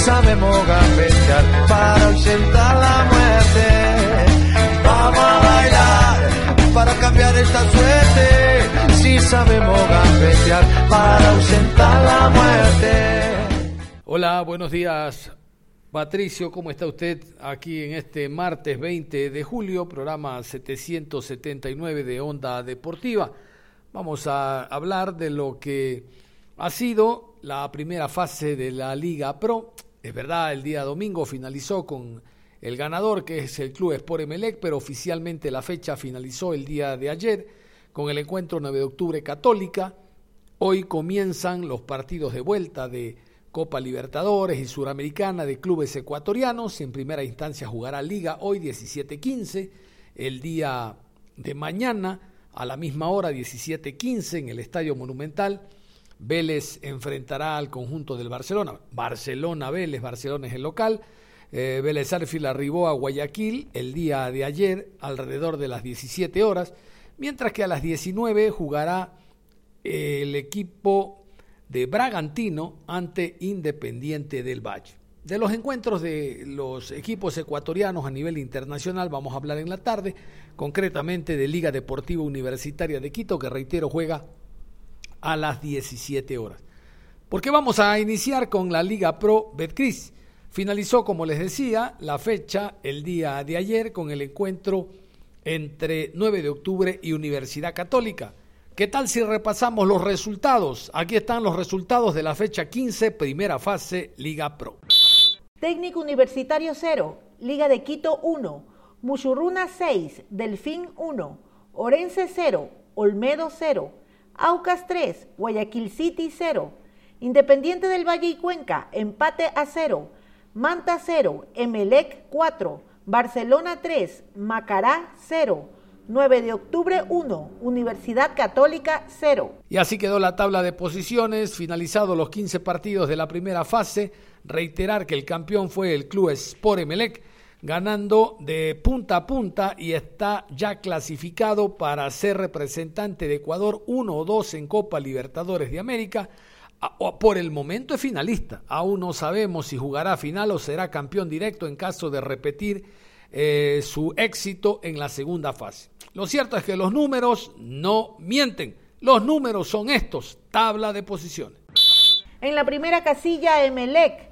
Sabemos gambetear para ausentar la muerte. Vamos a bailar para cambiar esta suerte. Si sabemos gambetear para ausentar la muerte. Hola, buenos días. Patricio, ¿cómo está usted aquí en este martes 20 de julio, programa 779 de Onda Deportiva? Vamos a hablar de lo que ha sido la primera fase de la Liga Pro es verdad, el día domingo finalizó con el ganador, que es el Club Sport Emelec, pero oficialmente la fecha finalizó el día de ayer con el encuentro 9 de octubre Católica. Hoy comienzan los partidos de vuelta de Copa Libertadores y Suramericana de clubes ecuatorianos. En primera instancia jugará Liga hoy 17:15. El día de mañana a la misma hora 17:15 en el Estadio Monumental Vélez enfrentará al conjunto del Barcelona. Barcelona-Vélez, Barcelona es el local. Eh, Vélez Arfil arribó a Guayaquil el día de ayer alrededor de las 17 horas, mientras que a las 19 jugará el equipo de Bragantino ante Independiente del Valle. De los encuentros de los equipos ecuatorianos a nivel internacional vamos a hablar en la tarde, concretamente de Liga Deportiva Universitaria de Quito, que reitero juega a las 17 horas. Porque vamos a iniciar con la Liga Pro Betcris. Finalizó, como les decía, la fecha el día de ayer con el encuentro entre 9 de octubre y Universidad Católica. ¿Qué tal si repasamos los resultados? Aquí están los resultados de la fecha 15, primera fase, Liga Pro. Técnico Universitario 0, Liga de Quito 1, Muchurruna 6, Delfín 1, Orense 0, Olmedo 0, Aucas 3, Guayaquil City 0. Independiente del Valle y Cuenca, empate a 0. Manta 0, Emelec 4. Barcelona 3, Macará 0. 9 de octubre 1, Universidad Católica 0. Y así quedó la tabla de posiciones, finalizados los 15 partidos de la primera fase. Reiterar que el campeón fue el Club Sport Emelec ganando de punta a punta y está ya clasificado para ser representante de Ecuador 1 o 2 en Copa Libertadores de América. Por el momento es finalista. Aún no sabemos si jugará final o será campeón directo en caso de repetir eh, su éxito en la segunda fase. Lo cierto es que los números no mienten. Los números son estos, tabla de posiciones. En la primera casilla, Emelec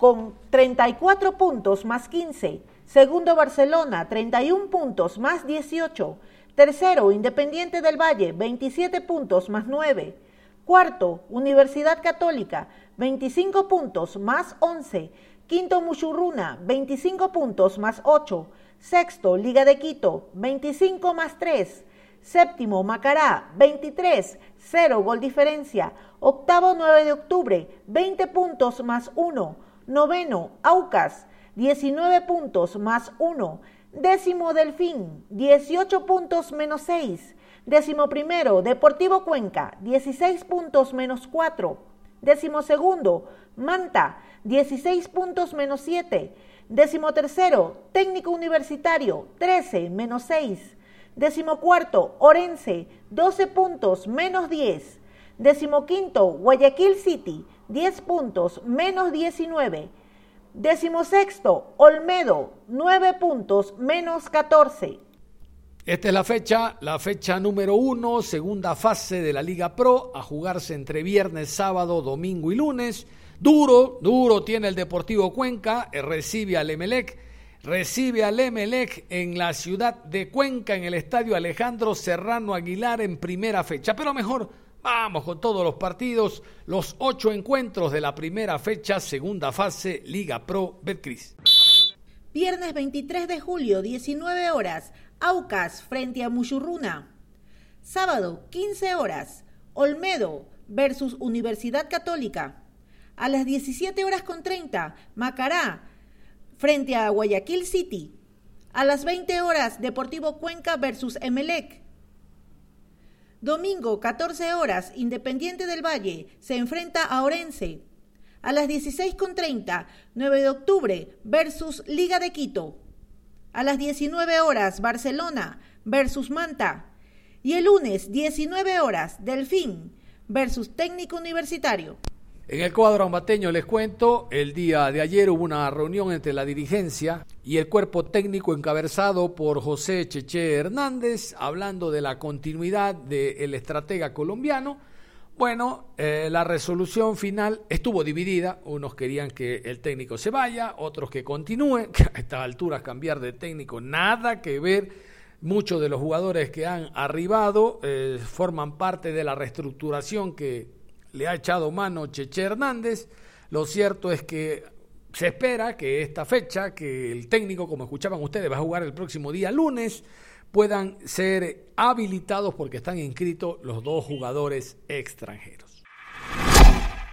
con 34 puntos más 15. Segundo Barcelona, 31 puntos más 18. Tercero, Independiente del Valle, 27 puntos más 9. Cuarto, Universidad Católica, 25 puntos más 11. Quinto, Muchurruna, 25 puntos más 8. Sexto, Liga de Quito, 25 más 3. Séptimo, Macará, 23, 0 gol diferencia. Octavo, 9 de octubre, 20 puntos más 1. Noveno, Aucas, 19 puntos más 1. Décimo, Delfín, 18 puntos menos 6. Décimo primero, Deportivo Cuenca, 16 puntos menos 4. Décimo segundo, Manta, 16 puntos menos 7. Décimo tercero, Técnico Universitario, 13 menos 6. Décimo cuarto, Orense, 12 puntos menos 10. Décimo quinto, Guayaquil City, 10 puntos, menos 19. Décimo sexto, Olmedo, 9 puntos, menos 14. Esta es la fecha, la fecha número uno, segunda fase de la Liga Pro, a jugarse entre viernes, sábado, domingo y lunes. Duro, duro tiene el Deportivo Cuenca, eh, recibe al Emelec, recibe al Emelec en la ciudad de Cuenca, en el estadio Alejandro Serrano Aguilar en primera fecha. Pero mejor Vamos con todos los partidos, los ocho encuentros de la primera fecha, segunda fase, Liga Pro Betcris. Viernes 23 de julio, 19 horas, Aucas frente a Muchurruna. Sábado, 15 horas, Olmedo versus Universidad Católica. A las 17 horas con 30, Macará frente a Guayaquil City. A las 20 horas, Deportivo Cuenca versus Emelec. Domingo, 14 horas, Independiente del Valle se enfrenta a Orense. A las 16.30, 9 de octubre versus Liga de Quito. A las 19 horas, Barcelona versus Manta. Y el lunes, 19 horas, Delfín versus Técnico Universitario. En el cuadro ambateño les cuento, el día de ayer hubo una reunión entre la dirigencia y el cuerpo técnico encabezado por José Cheche Hernández, hablando de la continuidad del estratega colombiano. Bueno, eh, la resolución final estuvo dividida. Unos querían que el técnico se vaya, otros que continúe. Que a estas alturas cambiar de técnico, nada que ver. Muchos de los jugadores que han arribado eh, forman parte de la reestructuración que le ha echado mano Cheche Hernández. Lo cierto es que se espera que esta fecha, que el técnico, como escuchaban ustedes, va a jugar el próximo día lunes, puedan ser habilitados porque están inscritos los dos jugadores extranjeros.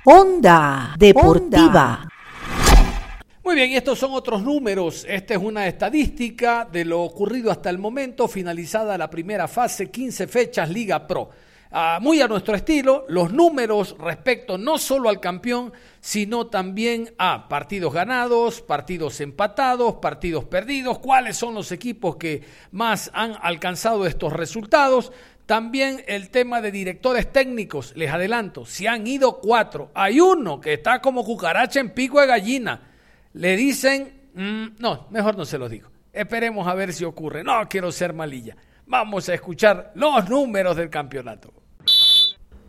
Onda Deportiva. Muy bien, estos son otros números. Esta es una estadística de lo ocurrido hasta el momento, finalizada la primera fase, 15 fechas Liga Pro. Muy a nuestro estilo, los números respecto no solo al campeón, sino también a partidos ganados, partidos empatados, partidos perdidos, cuáles son los equipos que más han alcanzado estos resultados. También el tema de directores técnicos, les adelanto, si han ido cuatro, hay uno que está como cucaracha en pico de gallina. Le dicen, mm, no, mejor no se lo digo. Esperemos a ver si ocurre. No quiero ser malilla. Vamos a escuchar los números del campeonato.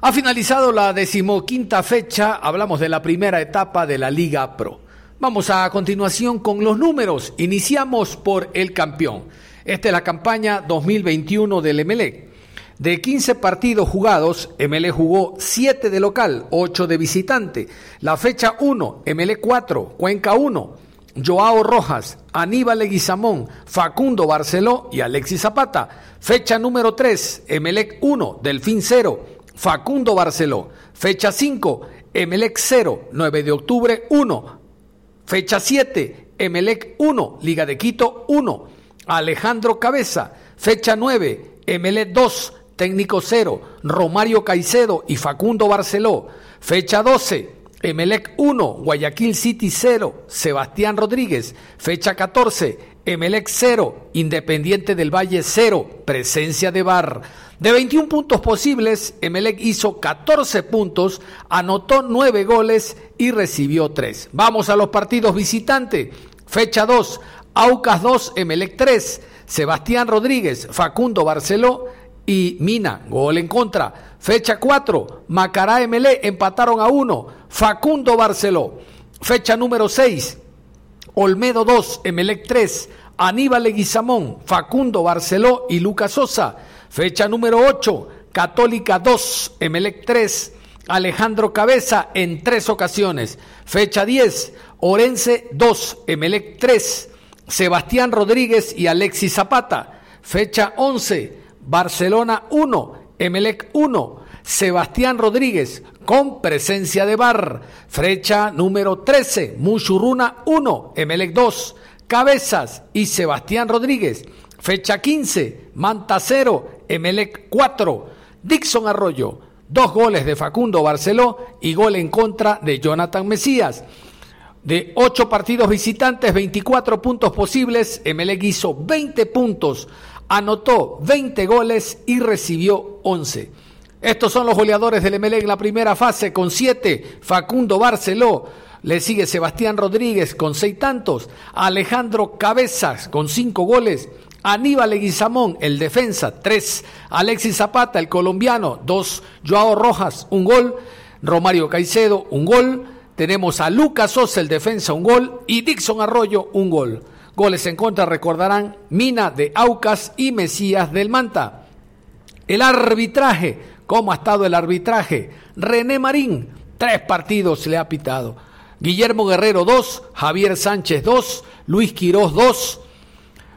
Ha finalizado la decimoquinta fecha, hablamos de la primera etapa de la Liga Pro. Vamos a continuación con los números. Iniciamos por el campeón. Esta es la campaña 2021 del Emelec. De 15 partidos jugados, Emelec jugó 7 de local, 8 de visitante. La fecha 1, Emelec 4, Cuenca 1, Joao Rojas, Aníbal Leguizamón, Facundo Barceló y Alexis Zapata. Fecha número 3, Emelec 1, Delfín 0, Facundo Barceló. Fecha 5, Emelec 0, 9 de octubre 1. Fecha 7, Emelec 1, Liga de Quito 1. Alejandro Cabeza. Fecha 9, Emelec 2, Técnico 0, Romario Caicedo y Facundo Barceló. Fecha 12, Emelec 1, Guayaquil City 0, Sebastián Rodríguez. Fecha 14, Emelec 0, Independiente del Valle 0, presencia de Bar. De 21 puntos posibles, Emelec hizo 14 puntos, anotó 9 goles y recibió 3. Vamos a los partidos visitantes. Fecha 2, Aucas 2, Emelec 3, Sebastián Rodríguez, Facundo Barceló y Mina, gol en contra. Fecha 4, Macará Emelec empataron a 1, Facundo Barceló. Fecha número 6, Olmedo 2, Emelec 3, Aníbal Leguizamón, Facundo Barceló y Lucas Sosa. Fecha número 8, Católica 2, Emelec 3, Alejandro Cabeza en tres ocasiones. Fecha 10, Orense 2, Emelec 3, Sebastián Rodríguez y Alexis Zapata. Fecha 11, Barcelona 1, Emelec 1, Sebastián Rodríguez con presencia de bar. Fecha número 13, Muchurruna 1, Emelec 2, Cabezas y Sebastián Rodríguez. Fecha 15, Manta 0, Emelec 4, Dixon Arroyo, dos goles de Facundo Barceló y gol en contra de Jonathan Mesías. De ocho partidos visitantes, 24 puntos posibles, Emelec hizo 20 puntos, anotó 20 goles y recibió 11. Estos son los goleadores del Emelec en la primera fase con 7, Facundo Barceló, le sigue Sebastián Rodríguez con seis tantos, Alejandro Cabezas con cinco goles, Aníbal Leguizamón, el defensa, tres, Alexis Zapata, el colombiano, dos, Joao Rojas, un gol, Romario Caicedo, un gol, tenemos a Lucas Sosa, el defensa, un gol, y Dixon Arroyo, un gol. Goles en contra, recordarán, Mina de Aucas y Mesías del Manta. El arbitraje, ¿cómo ha estado el arbitraje? René Marín, tres partidos le ha pitado. Guillermo Guerrero 2, Javier Sánchez 2, Luis Quirós 2,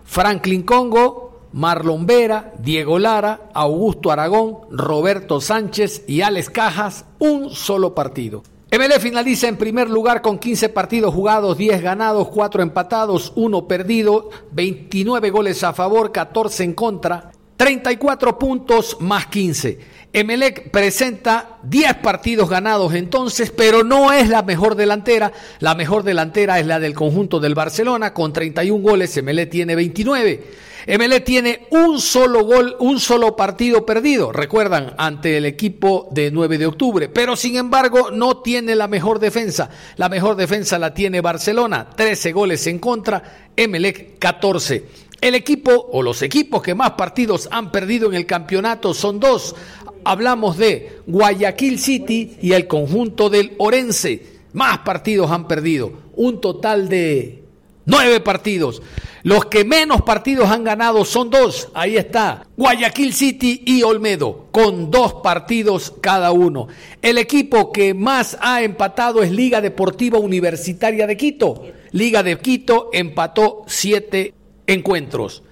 Franklin Congo, Marlon Vera, Diego Lara, Augusto Aragón, Roberto Sánchez y Alex Cajas, un solo partido. MLE finaliza en primer lugar con 15 partidos jugados, 10 ganados, 4 empatados, 1 perdido, 29 goles a favor, 14 en contra, 34 puntos más 15. Emelec presenta 10 partidos ganados entonces, pero no es la mejor delantera. La mejor delantera es la del conjunto del Barcelona con 31 goles. Emelec tiene 29. Emelec tiene un solo gol, un solo partido perdido, recuerdan, ante el equipo de 9 de octubre. Pero sin embargo, no tiene la mejor defensa. La mejor defensa la tiene Barcelona, 13 goles en contra, Emelec 14. El equipo o los equipos que más partidos han perdido en el campeonato son dos hablamos de Guayaquil City y el conjunto del Orense. Más partidos han perdido, un total de nueve partidos. Los que menos partidos han ganado son dos. Ahí está, Guayaquil City y Olmedo, con dos partidos cada uno. El equipo que más ha empatado es Liga Deportiva Universitaria de Quito. Liga de Quito empató siete encuentros.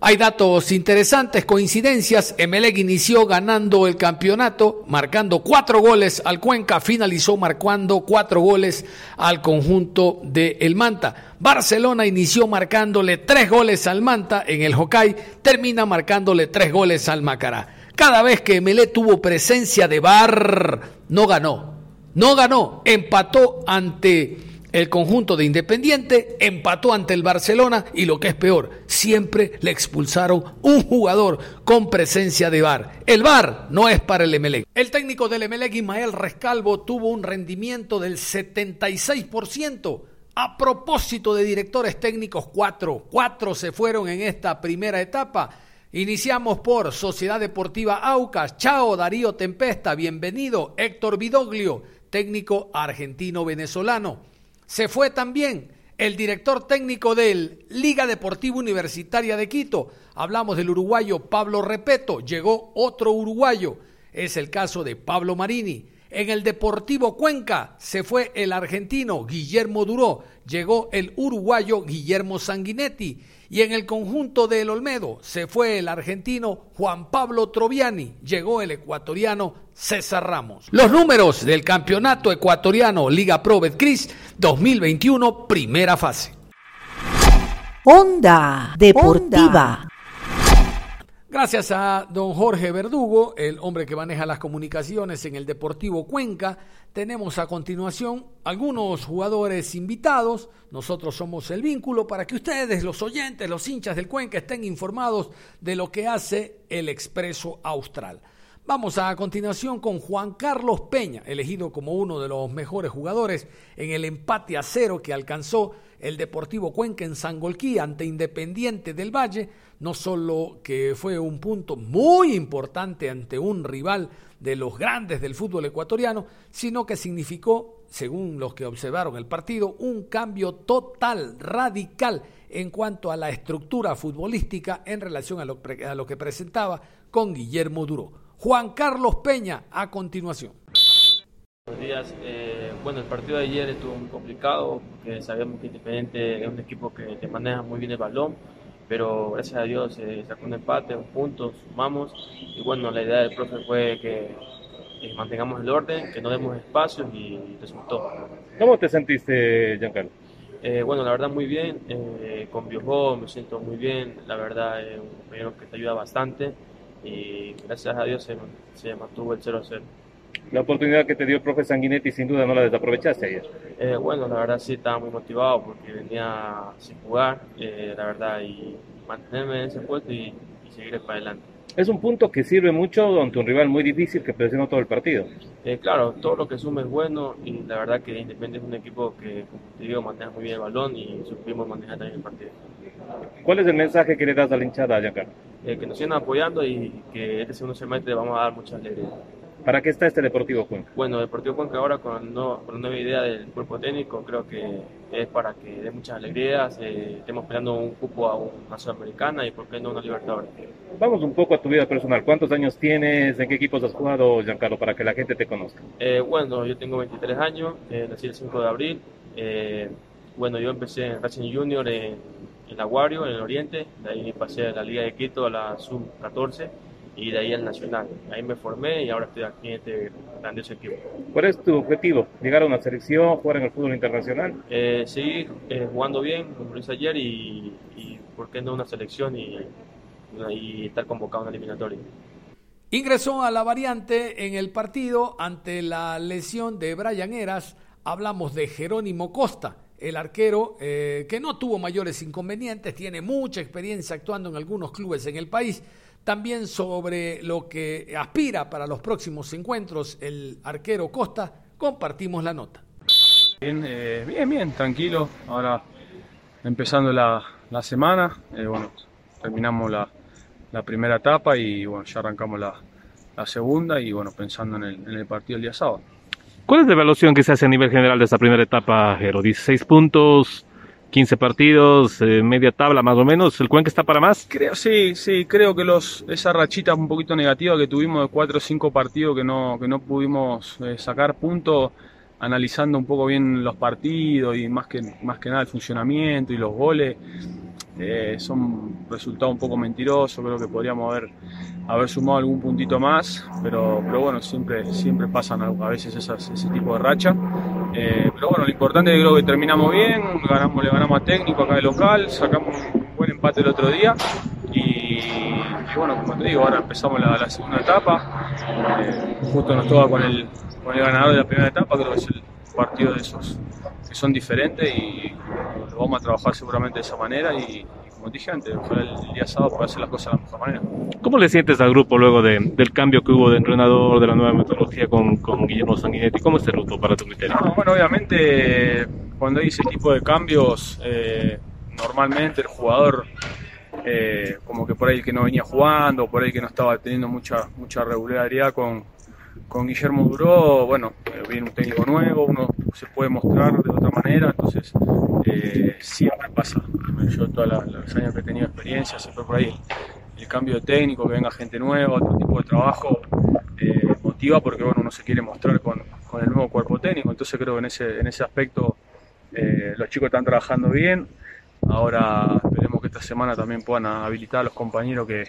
Hay datos interesantes, coincidencias. Emelec inició ganando el campeonato, marcando cuatro goles al Cuenca, finalizó marcando cuatro goles al conjunto de El Manta. Barcelona inició marcándole tres goles al Manta en el Hokkay, termina marcándole tres goles al Macará. Cada vez que Emelec tuvo presencia de Bar, no ganó. No ganó, empató ante el conjunto de Independiente empató ante el Barcelona y lo que es peor, siempre le expulsaron un jugador con presencia de VAR. El VAR no es para el Emelec. El técnico del Emelec, Ismael Rescalvo, tuvo un rendimiento del 76%. A propósito de directores técnicos, cuatro. Cuatro se fueron en esta primera etapa. Iniciamos por Sociedad Deportiva Aucas. Chao, Darío Tempesta. Bienvenido. Héctor Vidoglio, técnico argentino-venezolano. Se fue también el director técnico del Liga Deportiva Universitaria de Quito. Hablamos del uruguayo Pablo Repeto. Llegó otro uruguayo. Es el caso de Pablo Marini. En el Deportivo Cuenca se fue el argentino Guillermo Duró. Llegó el uruguayo Guillermo Sanguinetti. Y en el conjunto del Olmedo se fue el argentino Juan Pablo Troviani, llegó el ecuatoriano César Ramos. Los números del campeonato ecuatoriano Liga Pro Betcris 2021, primera fase. Onda Deportiva. Gracias a don Jorge Verdugo, el hombre que maneja las comunicaciones en el Deportivo Cuenca, tenemos a continuación algunos jugadores invitados. Nosotros somos el vínculo para que ustedes, los oyentes, los hinchas del Cuenca, estén informados de lo que hace el Expreso Austral. Vamos a, continuación con Juan Carlos Peña, elegido como uno de los mejores jugadores en el empate a cero que alcanzó el Deportivo Cuenca en Sangolquí ante Independiente del Valle no solo que fue un punto muy importante ante un rival de los grandes del fútbol ecuatoriano, sino que significó, según los que observaron el partido, un cambio total, radical en cuanto a la estructura futbolística en relación a lo, que presentaba con Guillermo Duro. Juan Carlos Peña, a continuación. Buenos días. Eh, bueno, el partido de ayer estuvo muy complicado porque sabemos que Independiente es un equipo que te maneja muy bien el balón pero gracias a Dios se sacó un empate, un punto, sumamos y bueno, la idea del profe fue que mantengamos el orden, que no demos espacios y resultó. ¿Cómo te sentiste, Giancarlo? Eh, bueno, la verdad muy bien, eh, con Biojo me siento muy bien, la verdad es un compañero que te ayuda bastante y gracias a Dios se, se mantuvo el 0-0. La oportunidad que te dio el profe Sanguinetti sin duda no la desaprovechaste ayer. Eh, bueno, la verdad sí estaba muy motivado porque venía sin jugar, eh, la verdad, y mantenerme en ese puesto y, seguir para adelante. Es un punto que sirve mucho ante un rival muy difícil que presionó todo el partido. Eh, claro, todo lo que sume es bueno y la verdad que Independiente es un equipo que, como te digo, maneja muy bien el balón y supimos manejar también el partido. ¿Cuál es el mensaje que le das a la hinchada, Giancarlo? que nos sigan apoyando y que este segundo semestre vamos a dar mucha alegría. ¿Para qué está este Deportivo Cuenca? Bueno, Deportivo Cuenca ahora con, no, con una nueva idea del cuerpo técnico creo que es para que dé muchas alegrías, eh, estemos peleando un cupo a una Sudamericana y por qué no una Libertadores. Vamos un poco a tu vida personal. ¿Cuántos años tienes? ¿En qué equipos has jugado, Giancarlo, para que la gente te conozca? Eh, bueno, yo tengo 23 años, eh, nací el 5 de abril. bueno, yo empecé en Racing Junior en, en Aguario, en el Oriente, de ahí pasé a la Liga de Quito, a la Sub-14 y de ahí al Nacional. Ahí me formé y ahora estoy aquí en este grandioso equipo. ¿Cuál es tu objetivo? ¿Llegar a una selección, jugar en el fútbol internacional? Eh, seguir eh, jugando bien, como lo hice ayer, y, y por qué no una selección y, y estar convocado en la eliminatoria. Ingresó a la variante en el partido ante la lesión de Brian Eras. Hablamos de Jerónimo Costa, el arquero eh, que no tuvo mayores inconvenientes, tiene mucha experiencia actuando en algunos clubes en el país. También sobre lo que aspira para los próximos encuentros el arquero Costa, compartimos la nota. Bien, eh, bien, bien, tranquilo. Ahora empezando la, la semana, eh, bueno, terminamos la, la primera etapa y bueno, ya arrancamos la, la segunda y bueno, pensando en el, en el partido el día sábado. ¿Cuál es la evaluación que se hace a nivel general de esta primera etapa, Jero? 16 puntos, 15 partidos, eh, media tabla más o menos. ¿El Cuenca está para más? Creo, sí, sí, creo que los, esa rachita un poquito negativa que tuvimos de 4 o 5 partidos que no, que no pudimos eh, sacar puntos, analizando un poco bien los partidos y más que, más que nada el funcionamiento y los goles, eh, son resultados un poco mentirosos, creo que podríamos haber, haber sumado algún puntito más, pero, pero bueno, siempre, siempre pasan a veces esas, ese tipo de racha. Eh, pero bueno, lo importante es que creo que terminamos bien, ganamos, le ganamos a técnico acá de local, sacamos un buen empate el otro día y, bueno, como te digo, ahora empezamos la, la segunda etapa, eh, justo nos toca con el, con el ganador de la primera etapa, creo que es el partido de esos que son diferentes y lo vamos a trabajar seguramente de esa manera y, y como dije antes, ojalá el, el día sábado pueda hacer las cosas de la mejor manera. ¿Cómo le sientes al grupo luego de, del cambio que hubo de entrenador, de la nueva metodología con, con Guillermo Sanguinetti? ¿Cómo es el grupo para tu criterio? No, bueno, obviamente cuando hay ese tipo de cambios, eh, normalmente el jugador, eh, como que por ahí el que no venía jugando, por ahí que no estaba teniendo mucha, mucha regularidad con, con Guillermo Duró, bueno, viene un técnico nuevo, uno se puede mostrar de otra manera, entonces eh, siempre pasa. Yo todos los años que he tenido experiencia, siempre por ahí el, el cambio de técnico, que venga gente nueva, otro tipo de trabajo, eh, motiva porque bueno, uno se quiere mostrar con, con el nuevo cuerpo técnico, entonces creo que en ese, en ese aspecto eh, los chicos están trabajando bien. Ahora esperemos que esta semana también puedan habilitar a los compañeros que,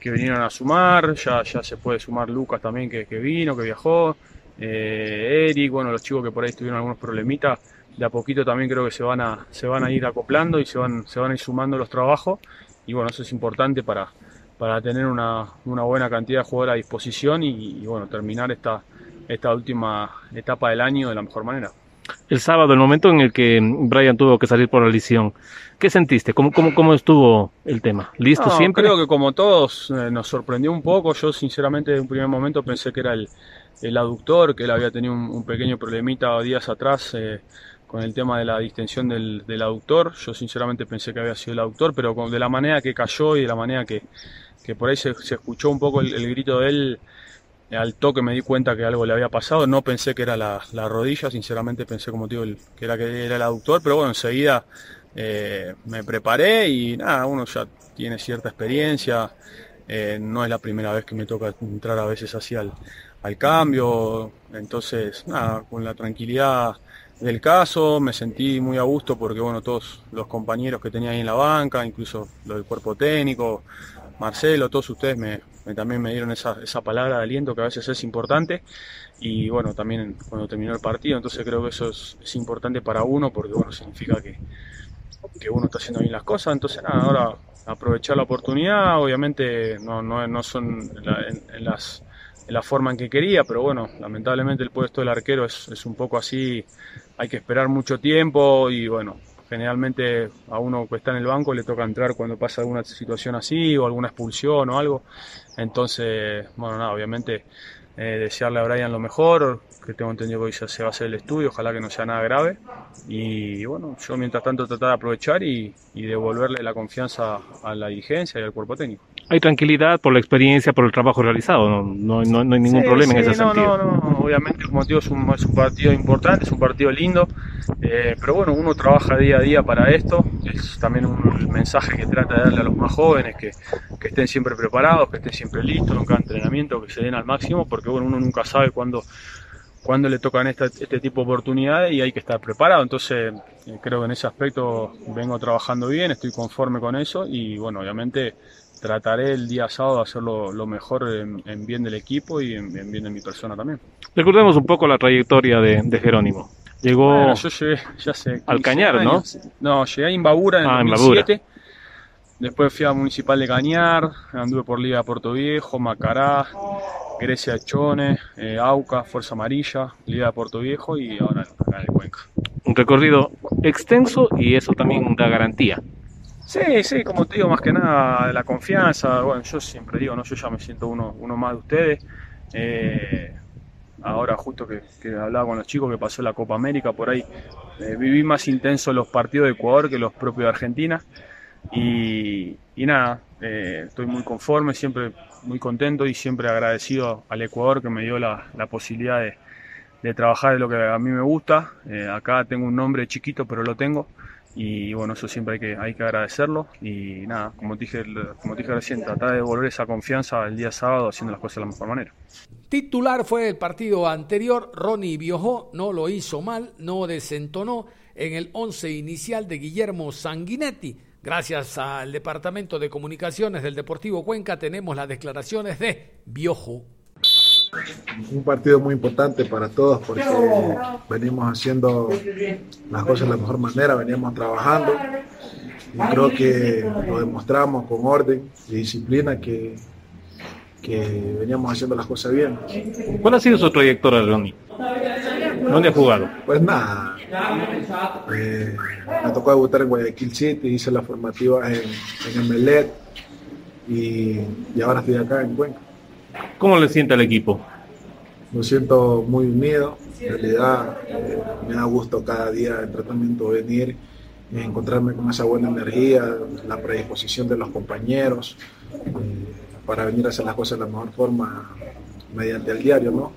que vinieron a sumar. Ya, ya se puede sumar Lucas también que, que vino, que viajó. Eh, Eric, bueno, los chicos que por ahí tuvieron algunos problemitas, de a poquito también creo que se van a, se van a ir acoplando y se van, se van a ir sumando los trabajos. Y bueno, eso es importante para, para tener una, una buena cantidad de jugadores a disposición y, bueno, terminar esta, esta última etapa del año de la mejor manera. El sábado, el momento en el que Brian tuvo que salir por la lesión, ¿qué sentiste? ¿Cómo, cómo, cómo estuvo el tema? ¿Listo No, siempre? Creo que como todos eh, nos sorprendió un poco. Yo sinceramente en un primer momento pensé que era el, el aductor, que él había tenido un, un pequeño problemita días atrás eh, con el tema de la distensión del, del aductor. Yo sinceramente pensé que había sido el aductor, pero con, de la manera que cayó y de la manera que, que por ahí se, se escuchó un poco el, el grito de él, al toque me di cuenta que algo le había pasado. No pensé que era la, la rodilla, sinceramente pensé, como digo, el- que era que era el aductor, pero bueno, enseguida eh, me preparé y nada, uno ya tiene cierta experiencia. eh, no es la primera vez que me toca entrar a veces así al, cambio. Entonces, nada, con la tranquilidad del caso, me sentí muy a gusto porque, bueno, todos los compañeros que tenía ahí en la banca, incluso los del cuerpo técnico, Marcelo, todos ustedes me, me- también me dieron esa, esa palabra de aliento que a veces es importante. Y bueno, también cuando terminó el partido, entonces creo que eso es, es importante para uno porque, bueno, significa que, que uno está haciendo bien las cosas. Entonces, ahora aprovechar la oportunidad, obviamente no, no, no son en, la- las, la forma en que quería, pero bueno, lamentablemente el puesto del arquero es, es un poco así, hay que esperar mucho tiempo y bueno, generalmente a uno que está en el banco le toca entrar cuando pasa alguna situación así o alguna expulsión o algo. Entonces, bueno, nada, obviamente eh, desearle a Brian lo mejor, que tengo entendido que hoy se va a hacer el estudio, ojalá que no sea nada grave. Y bueno, yo mientras tanto tratar de aprovechar y, y devolverle la confianza a la dirigencia y al cuerpo técnico. Hay tranquilidad por la experiencia, por el trabajo realizado. No, no, no- no hay ningún Sí, problema en sí, ese no, sentido. Obviamente, como es un, partido importante, es un partido lindo, eh, pero bueno, uno trabaja día a día para esto, es también un mensaje que trata de darle a los más jóvenes, que, que estén siempre preparados, que estén siempre listos en cada entrenamiento, que se den al máximo, porque bueno, uno nunca sabe cuándo, cuando le tocan este tipo de oportunidades y hay que estar preparado. Entonces, eh, creo que en ese aspecto vengo trabajando bien, estoy conforme con eso y bueno, obviamente trataré el día sábado de hacerlo lo mejor en, bien del equipo y en, bien de mi persona también. Recordemos un poco la trayectoria de, Jerónimo. Llegó yo llegué, ya sé, al Cañar, ¿no? No, llegué a Imbabura en el 2007. Ah, Después fui a Municipal de Cañar, anduve por Liga de Puerto Viejo, Macará, Grecia Chone, eh, Auca, Fuerza Amarilla, Liga de Puerto Viejo y ahora acá en Cuenca. Un recorrido extenso y eso también da garantía. Sí, sí, como te digo, más que nada la confianza. Bueno, yo siempre digo, no, yo ya me siento uno, uno más de ustedes. Eh, ahora justo que, hablaba con los chicos que pasó la Copa América, por ahí eh, viví más intenso los partidos de Ecuador que los propios de Argentina. Y, nada, eh, estoy muy conforme, siempre muy contento y siempre agradecido al Ecuador que me dio la, posibilidad de, trabajar de lo que a mí me gusta. Eh, acá tengo un nombre chiquito, pero lo tengo. Y bueno, eso siempre hay que, hay que agradecerlo. Y nada, como te, dije, como dije recién, tratar de devolver esa confianza el día sábado haciendo las cosas de la mejor manera. Titular fue el partido anterior. Ronnie Biojó no lo hizo mal, no desentonó en el once inicial de Guillermo Sanguinetti Gracias al Departamento de Comunicaciones del Deportivo Cuenca tenemos las declaraciones de Biojo. Un partido muy importante para todos porque venimos haciendo las cosas de la mejor manera, veníamos trabajando y creo que lo demostramos con orden y disciplina que, que veníamos haciendo las cosas bien. ¿Cuál ha sido su trayectoria, Ronnie? ¿Dónde ha jugado? Pues nada, eh, me tocó debutar en Guayaquil City, hice la formativa en, en Emelet y, y, ahora estoy acá en Cuenca. ¿Cómo le siente al equipo? Me siento muy unido, en realidad eh, me da gusto cada día en tratamiento venir y encontrarme con esa buena energía, la predisposición de los compañeros eh, para venir a hacer las cosas de la mejor forma mediante el diario, ¿no?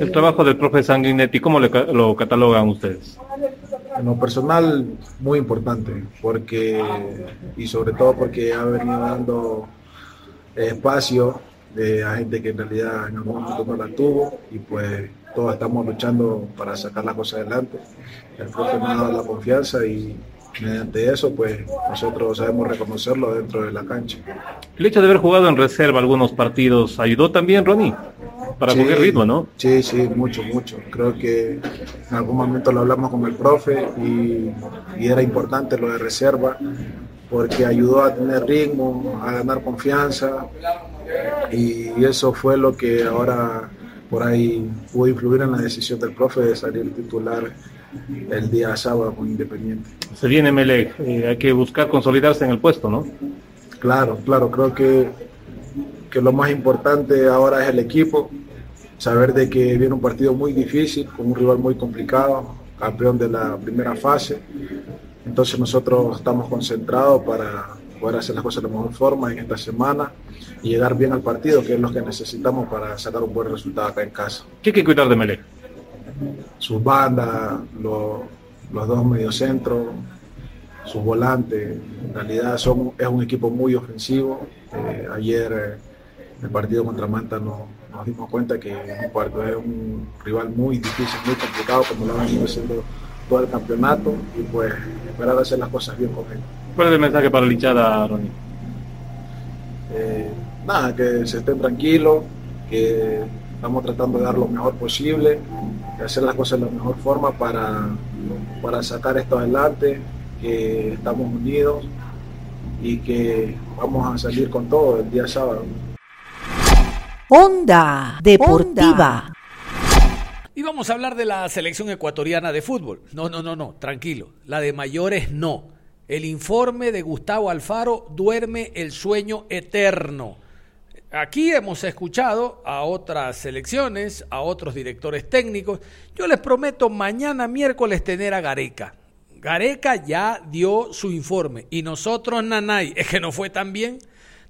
El trabajo del profe Sanguinetti, ¿cómo lo catalogan ustedes? En lo personal, muy importante, porque y sobre todo porque ha venido dando espacio de, a gente que en realidad en algún momento no la tuvo y pues todos estamos luchando para sacar la cosa adelante. El profe nos dado la confianza y mediante eso pues nosotros sabemos reconocerlo dentro de la cancha. El hecho de haber jugado en reserva algunos partidos ayudó también, Ronnie para sí, ritmo, ¿no? Sí, sí, mucho, mucho. Creo que en algún momento lo hablamos con el profe y, era importante lo de reserva porque ayudó a tener ritmo, a ganar confianza y, eso fue lo que ahora por ahí pudo influir en la decisión del profe de salir titular el día sábado con Independiente. Se viene Mele, eh, hay que buscar consolidarse en el puesto, ¿no? Claro, claro, creo que, que lo más importante ahora es el equipo, saber de que viene un partido muy difícil, con un rival muy complicado, campeón de la primera fase. Entonces nosotros estamos concentrados para poder hacer las cosas de la mejor forma en esta semana y llegar bien al partido, que es lo que necesitamos para sacar un buen resultado acá en casa. ¿Qué hay que cuidar de Melec? Sus bandas, los, dos mediocentros, sus volantes. En realidad son, es un equipo muy ofensivo. Eh, ayer eh, el partido contra Manta no, nos dimos cuenta que es un rival muy difícil, muy complicado, como lo han venido haciendo todo el campeonato, y pues esperar hacer las cosas bien con él. ¿Cuál es el mensaje para la hinchada, Ronnie? Eh, nada, que se estén tranquilos, que estamos tratando de dar lo mejor posible, de hacer las cosas de la mejor forma para, para sacar esto adelante, que estamos unidos y que vamos a salir con todo el día sábado. Onda Deportiva. Y vamos a hablar de la selección ecuatoriana de fútbol. No, no, no, no, tranquilo. La de mayores no. El informe de Gustavo Alfaro duerme el sueño eterno. Aquí hemos escuchado a otras selecciones, a otros directores técnicos. Yo les prometo mañana miércoles tener a Gareca. Gareca ya dio su informe y nosotros, Nanay, es que no fue tan bien.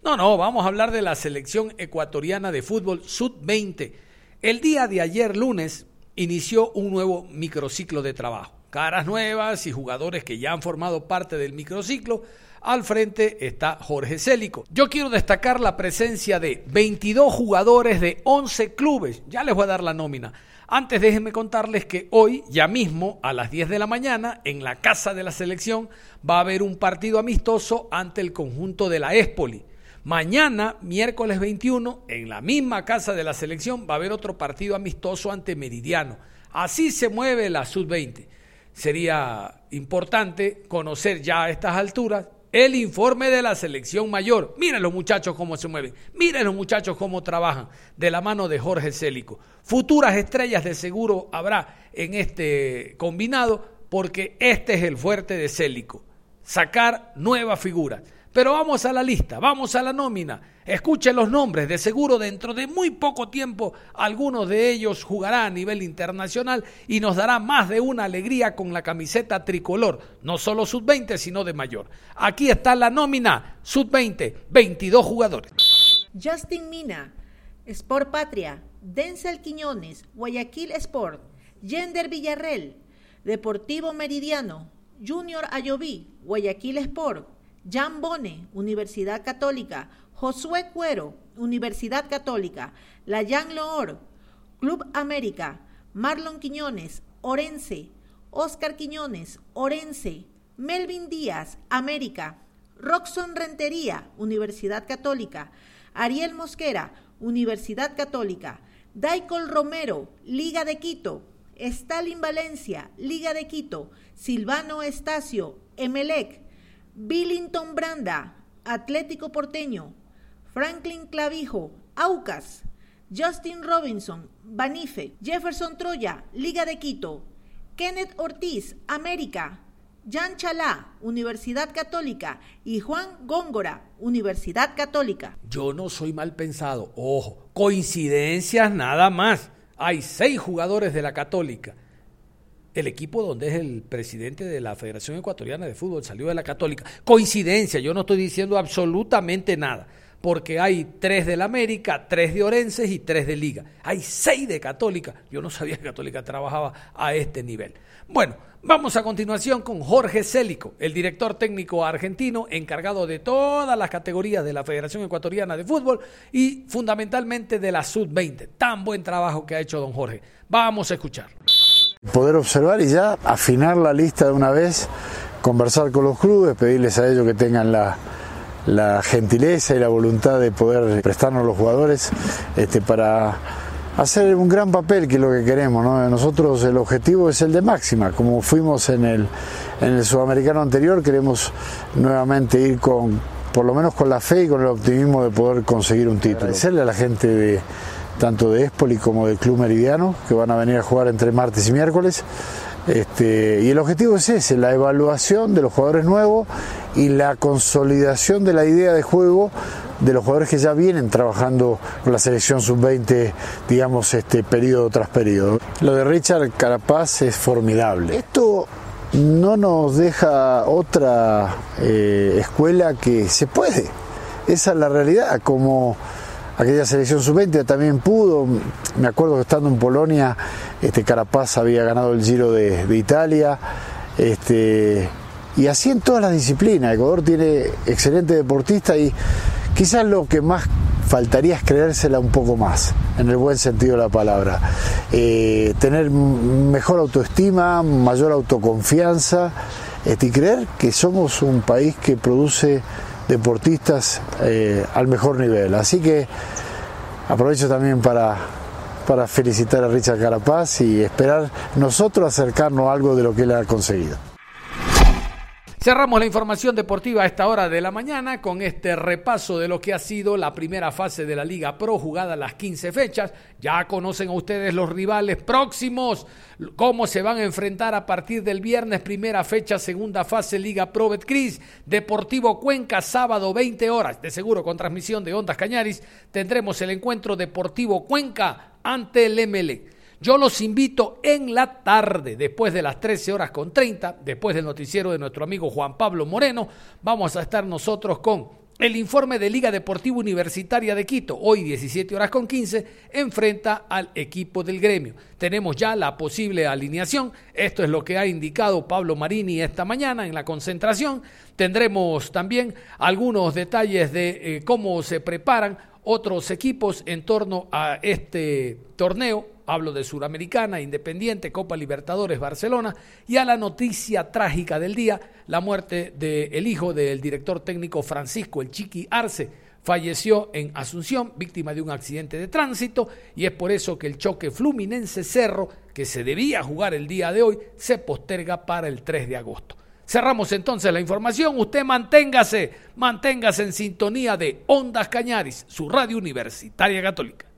No, no, vamos a hablar de la selección ecuatoriana de fútbol Sud-20. El día de ayer lunes inició un nuevo microciclo de trabajo. Caras nuevas y jugadores que ya han formado parte del microciclo Al frente está Jorge Célico. Yo quiero destacar la presencia de 22 jugadores de 11 clubes. Ya les voy a dar la nómina. Antes déjenme contarles que hoy, ya mismo, a las 10 de la mañana, en la casa de la selección, va a haber un partido amistoso ante el conjunto de la Espoli. Mañana, miércoles 21, en la misma casa de la selección, va a haber otro partido amistoso ante Meridiano. Así se mueve la Sub-20. Sería importante conocer ya a estas alturas el informe de la selección mayor. Miren los muchachos cómo se mueven. Miren los muchachos cómo trabajan de la mano de Jorge Célico. Futuras estrellas de seguro habrá en este combinado porque este es el fuerte de Célico. Sacar nuevas figuras. Pero vamos a la lista, vamos a la nómina. Escuchen los nombres, de seguro dentro de muy poco tiempo algunos de ellos jugará a nivel internacional y nos dará más de una alegría con la camiseta tricolor, no solo sub-20 sino de mayor. Aquí está la nómina, sub-20, 22 jugadores. Justin Mina, Sport Patria, Denzel Quiñones, Guayaquil Sport, Gender Villarreal, Deportivo Meridiano, Junior Ayoví, Guayaquil Sport, Jan Bone, Universidad Católica, Josué Cuero, Universidad Católica, Layan Loor, Club América, Marlon Quiñones, Orense, Oscar Quiñones, Orense, Melvin Díaz, América, Roxon Rentería, Universidad Católica, Ariel Mosquera, Universidad Católica, Daicol Romero, Liga de Quito, Stalin Valencia, Liga de Quito, Silvano Estacio, Emelec, Billington Branda, Atlético Porteño, Franklin Clavijo, Aucas, Justin Robinson, Banife, Jefferson Troya, Liga de Quito, Kenneth Ortiz, América, Jan Chalá, Universidad Católica y Juan Góngora, Universidad Católica. Yo no soy mal pensado, ojo, coincidencias nada más. Hay seis jugadores de la Católica el equipo donde es el presidente de la Federación Ecuatoriana de Fútbol salió de la Católica. Coincidencia, yo no estoy diciendo absolutamente nada, porque hay tres del América, tres de Orenses y tres de Liga. Hay seis de Católica. Yo no sabía que Católica trabajaba a este nivel. Bueno, vamos a continuación con Jorge Célico, el director técnico argentino encargado de todas las categorías de la Federación Ecuatoriana de Fútbol y fundamentalmente de la Sub-20. Tan buen trabajo que ha hecho don Jorge. Vamos a escucharlo. Poder observar y ya afinar la lista de una vez, conversar con los clubes, pedirles a ellos que tengan la, gentileza y la voluntad de poder prestarnos los jugadores este, para hacer un gran papel que es lo que queremos. Nosotros el objetivo es el de máxima, como fuimos en el, en el sudamericano anterior, queremos nuevamente ir con, por lo menos con la fe y con el optimismo de poder conseguir un título. Agradecerle a la gente de tanto de Espoli como del Club Meridiano, que van a venir a jugar entre martes y miércoles. Este, y el objetivo es ese, la evaluación de los jugadores nuevos y la consolidación de la idea de juego de los jugadores que ya vienen trabajando con la selección sub-20, digamos, este periodo tras periodo. Lo de Richard Carapaz es formidable. Esto no nos deja otra eh, escuela que se puede. Esa es la realidad, como aquella selección sub-20 también pudo. Me acuerdo que estando en Polonia, este Carapaz había ganado el Giro de, Italia. Este, y así en todas las disciplinas. Ecuador tiene excelente deportista y quizás lo que más faltaría es creérsela un poco más, en el buen sentido de la palabra. Eh, tener mejor autoestima, mayor autoconfianza este, y creer que somos un país que produce deportistas eh, al mejor nivel. Así que aprovecho también para, para felicitar a Richard Carapaz y esperar nosotros acercarnos a algo de lo que él ha conseguido. Cerramos la información deportiva a esta hora de la mañana con este repaso de lo que ha sido la primera fase de la Liga Pro jugada las 15 fechas. Ya conocen a ustedes los rivales próximos, cómo se van a enfrentar a partir del viernes, primera fecha, segunda fase Liga Pro Betcris, Deportivo Cuenca, sábado 20 horas, de seguro con transmisión de Ondas Cañaris, tendremos el encuentro Deportivo Cuenca ante el MLE. Yo los invito en la tarde, después de las 13 horas con 30, después del noticiero de nuestro amigo Juan Pablo Moreno, vamos a estar nosotros con El informe de Liga Deportiva Universitaria de Quito, hoy 17 horas con 15, enfrenta al equipo del gremio. Tenemos ya la posible alineación. Esto es lo que ha indicado Pablo Marini esta mañana en la concentración. Tendremos también algunos detalles de eh, cómo se preparan otros equipos en torno a este torneo hablo de Suramericana, Independiente, Copa Libertadores, Barcelona, y a la noticia trágica del día, la muerte del hijo del director técnico Francisco El Chiqui Arce. Falleció en Asunción, víctima de un accidente de tránsito, y es por eso que el choque Fluminense Cerro, que se debía jugar el día de hoy, se posterga para el 3 de agosto. Cerramos entonces la información. Usted manténgase, manténgase en sintonía de Ondas Cañaris, su radio universitaria católica.